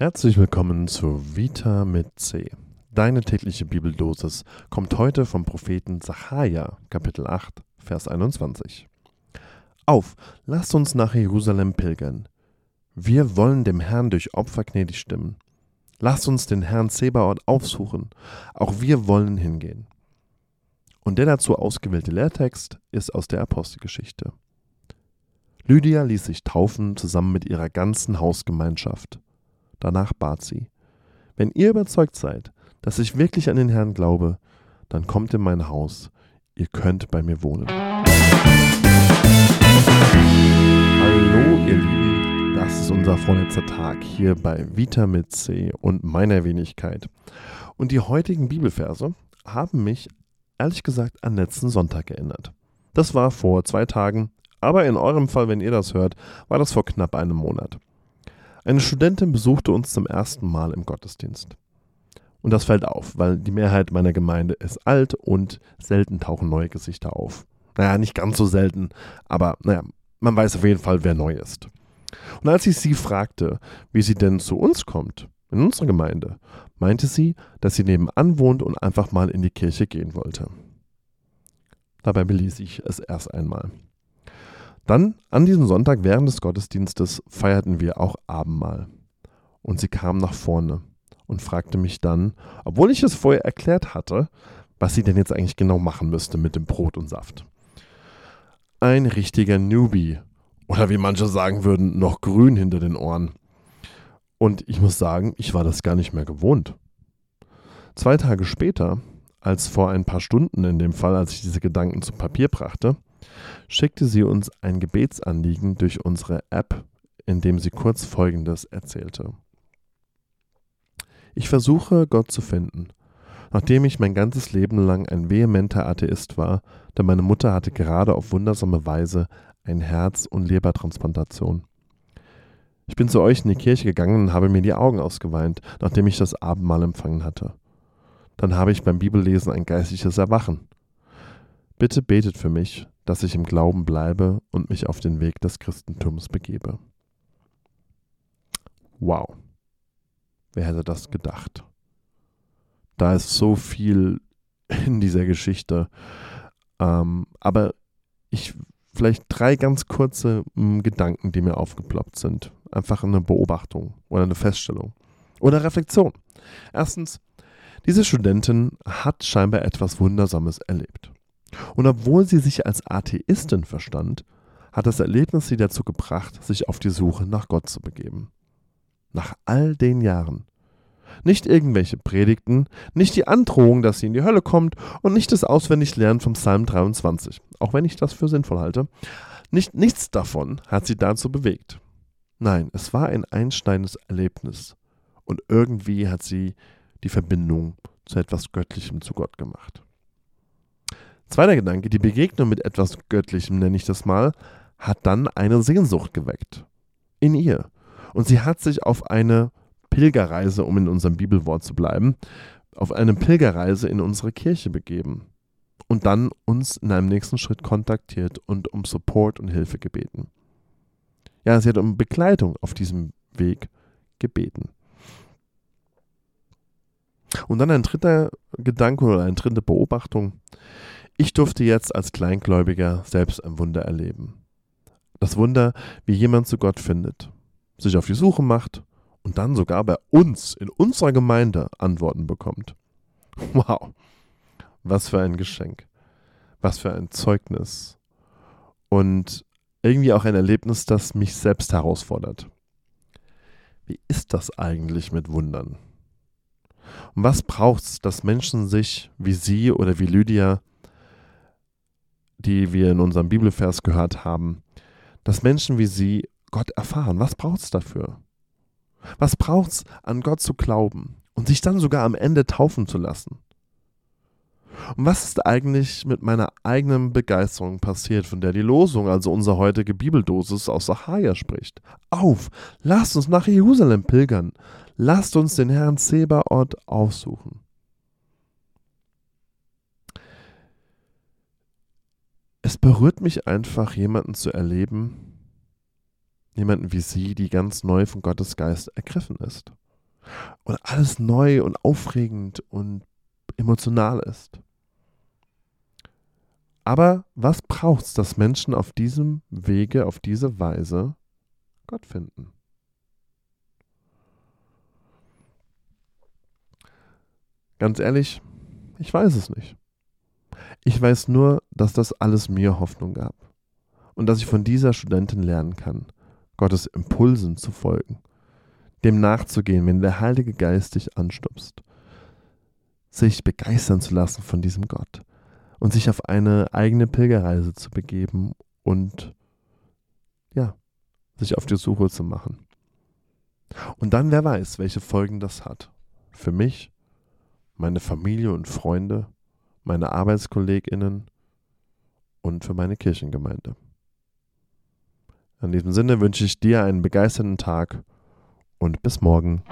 Herzlich willkommen zu Vita mit C. Deine tägliche Bibeldosis kommt heute vom Propheten Sacharja, Kapitel 8, Vers 21. Auf, lasst uns nach Jerusalem pilgern. Wir wollen dem Herrn durch Opfer gnädig stimmen. Lasst uns den Herrn Zebaoth aufsuchen. Auch wir wollen hingehen. Und der dazu ausgewählte Lehrtext ist aus der Apostelgeschichte. Lydia ließ sich taufen zusammen mit ihrer ganzen Hausgemeinschaft. Danach bat sie, wenn ihr überzeugt seid, dass ich wirklich an den Herrn glaube, dann kommt in mein Haus, ihr könnt bei mir wohnen. Hallo ihr Lieben, das ist unser vorletzter Tag hier bei Vita mit C und meiner Wenigkeit. Und die heutigen Bibelverse haben mich ehrlich gesagt an letzten Sonntag erinnert. Das war vor zwei Tagen, aber in eurem Fall, wenn ihr das hört, war das vor knapp einem Monat. Eine Studentin besuchte uns zum ersten Mal im Gottesdienst. Und das fällt auf, weil die Mehrheit meiner Gemeinde ist alt und selten tauchen neue Gesichter auf. Naja, nicht ganz so selten, aber naja, man weiß auf jeden Fall, wer neu ist. Und als ich sie fragte, wie sie denn zu uns kommt, in unsere Gemeinde, meinte sie, dass sie nebenan wohnt und einfach mal in die Kirche gehen wollte. Dabei beließ ich es erst einmal. Dann, an diesem Sonntag während des Gottesdienstes, feierten wir auch Abendmahl. Und sie kam nach vorne und fragte mich dann, obwohl ich es vorher erklärt hatte, was sie denn jetzt eigentlich genau machen müsste mit dem Brot und Saft. Ein richtiger Newbie. Oder wie manche sagen würden, noch grün hinter den Ohren. Und ich muss sagen, ich war das gar nicht mehr gewohnt. Zwei Tage später, als vor ein paar Stunden in dem Fall, als ich diese Gedanken zu Papier brachte, schickte sie uns ein Gebetsanliegen durch unsere App, in dem sie kurz Folgendes erzählte. Ich versuche, Gott zu finden. Nachdem ich mein ganzes Leben lang ein vehementer Atheist war, denn meine Mutter hatte gerade auf wundersame Weise ein Herz- und Lebertransplantation. Ich bin zu euch in die Kirche gegangen und habe mir die Augen ausgeweint, nachdem ich das Abendmahl empfangen hatte. Dann habe ich beim Bibellesen ein geistliches Erwachen. Bitte betet für mich, dass ich im Glauben bleibe und mich auf den Weg des Christentums begebe. Wow. Wer hätte das gedacht? Da ist so viel in dieser Geschichte. Ähm, aber ich vielleicht drei ganz kurze m, hm, Gedanken, die mir aufgeploppt sind. Einfach eine Beobachtung oder eine Feststellung oder Reflexion. Erstens, diese Studentin hat scheinbar etwas Wundersames erlebt. Und obwohl sie sich als Atheistin verstand, hat das Erlebnis sie dazu gebracht, sich auf die Suche nach Gott zu begeben. Nach all den Jahren. Nicht irgendwelche Predigten, nicht die Androhung, dass sie in die Hölle kommt und nicht das Auswendiglernen vom Psalm 23, auch wenn ich das für sinnvoll halte. Nicht, nichts davon hat sie dazu bewegt. Nein, es war ein einschneidendes Erlebnis und irgendwie hat sie die Verbindung zu etwas Göttlichem zu Gott gemacht. Zweiter Gedanke, die Begegnung mit etwas Göttlichem, nenne ich das mal, hat dann eine Sehnsucht geweckt. In ihr. Und sie hat sich auf eine Pilgerreise, um in unserem Bibelwort zu bleiben, auf eine Pilgerreise in unsere Kirche begeben. Und dann uns in einem nächsten Schritt kontaktiert und um Support und Hilfe gebeten. Ja, sie hat um Begleitung auf diesem Weg gebeten. Und dann ein dritter Gedanke oder eine dritte Beobachtung. Ich durfte jetzt als Kleingläubiger selbst ein Wunder erleben. Das Wunder, wie jemand zu Gott findet, sich auf die Suche macht und dann sogar bei uns in unserer Gemeinde Antworten bekommt. Wow, was für ein Geschenk, was für ein Zeugnis und irgendwie auch ein Erlebnis, das mich selbst herausfordert. Wie ist das eigentlich mit Wundern? Und was braucht es, dass Menschen sich wie Sie oder wie Lydia die wir in unserem Bibelvers gehört haben, dass Menschen wie sie Gott erfahren. Was braucht es dafür? Was braucht es, an Gott zu glauben und sich dann sogar am Ende taufen zu lassen? Und was ist eigentlich mit meiner eigenen Begeisterung passiert, von der die Losung, also unsere heutige Bibeldosis aus Sacharja spricht? Auf, lasst uns nach Jerusalem pilgern, lasst uns den Herrn Zebaoth aufsuchen. Es berührt mich einfach, jemanden zu erleben, jemanden wie sie, die ganz neu von Gottes Geist ergriffen ist. und alles neu und aufregend und emotional ist. Aber was braucht es, dass Menschen auf diesem Wege, auf diese Weise Gott finden? Ganz ehrlich, ich weiß es nicht. Ich weiß nur, dass das alles mir Hoffnung gab und dass ich von dieser Studentin lernen kann, Gottes Impulsen zu folgen, dem nachzugehen, wenn der Heilige Geist dich anstupst, sich begeistern zu lassen von diesem Gott und sich auf eine eigene Pilgerreise zu begeben und ja, sich auf die Suche zu machen. Und dann, wer weiß, welche Folgen das hat. Für mich, meine Familie und Freunde, meine ArbeitskollegInnen und für meine Kirchengemeinde. In diesem Sinne wünsche ich dir einen begeisterten Tag und bis morgen.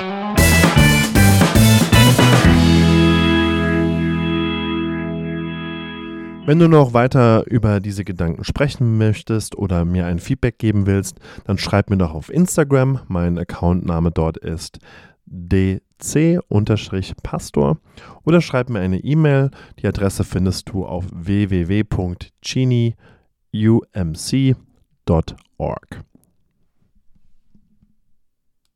Wenn du noch weiter über diese Gedanken sprechen möchtest oder mir ein Feedback geben willst, dann schreib mir doch auf Instagram. Mein Accountname dort ist dc-pastor oder schreib mir eine E-Mail. Die Adresse findest du auf www.genie.umc.org.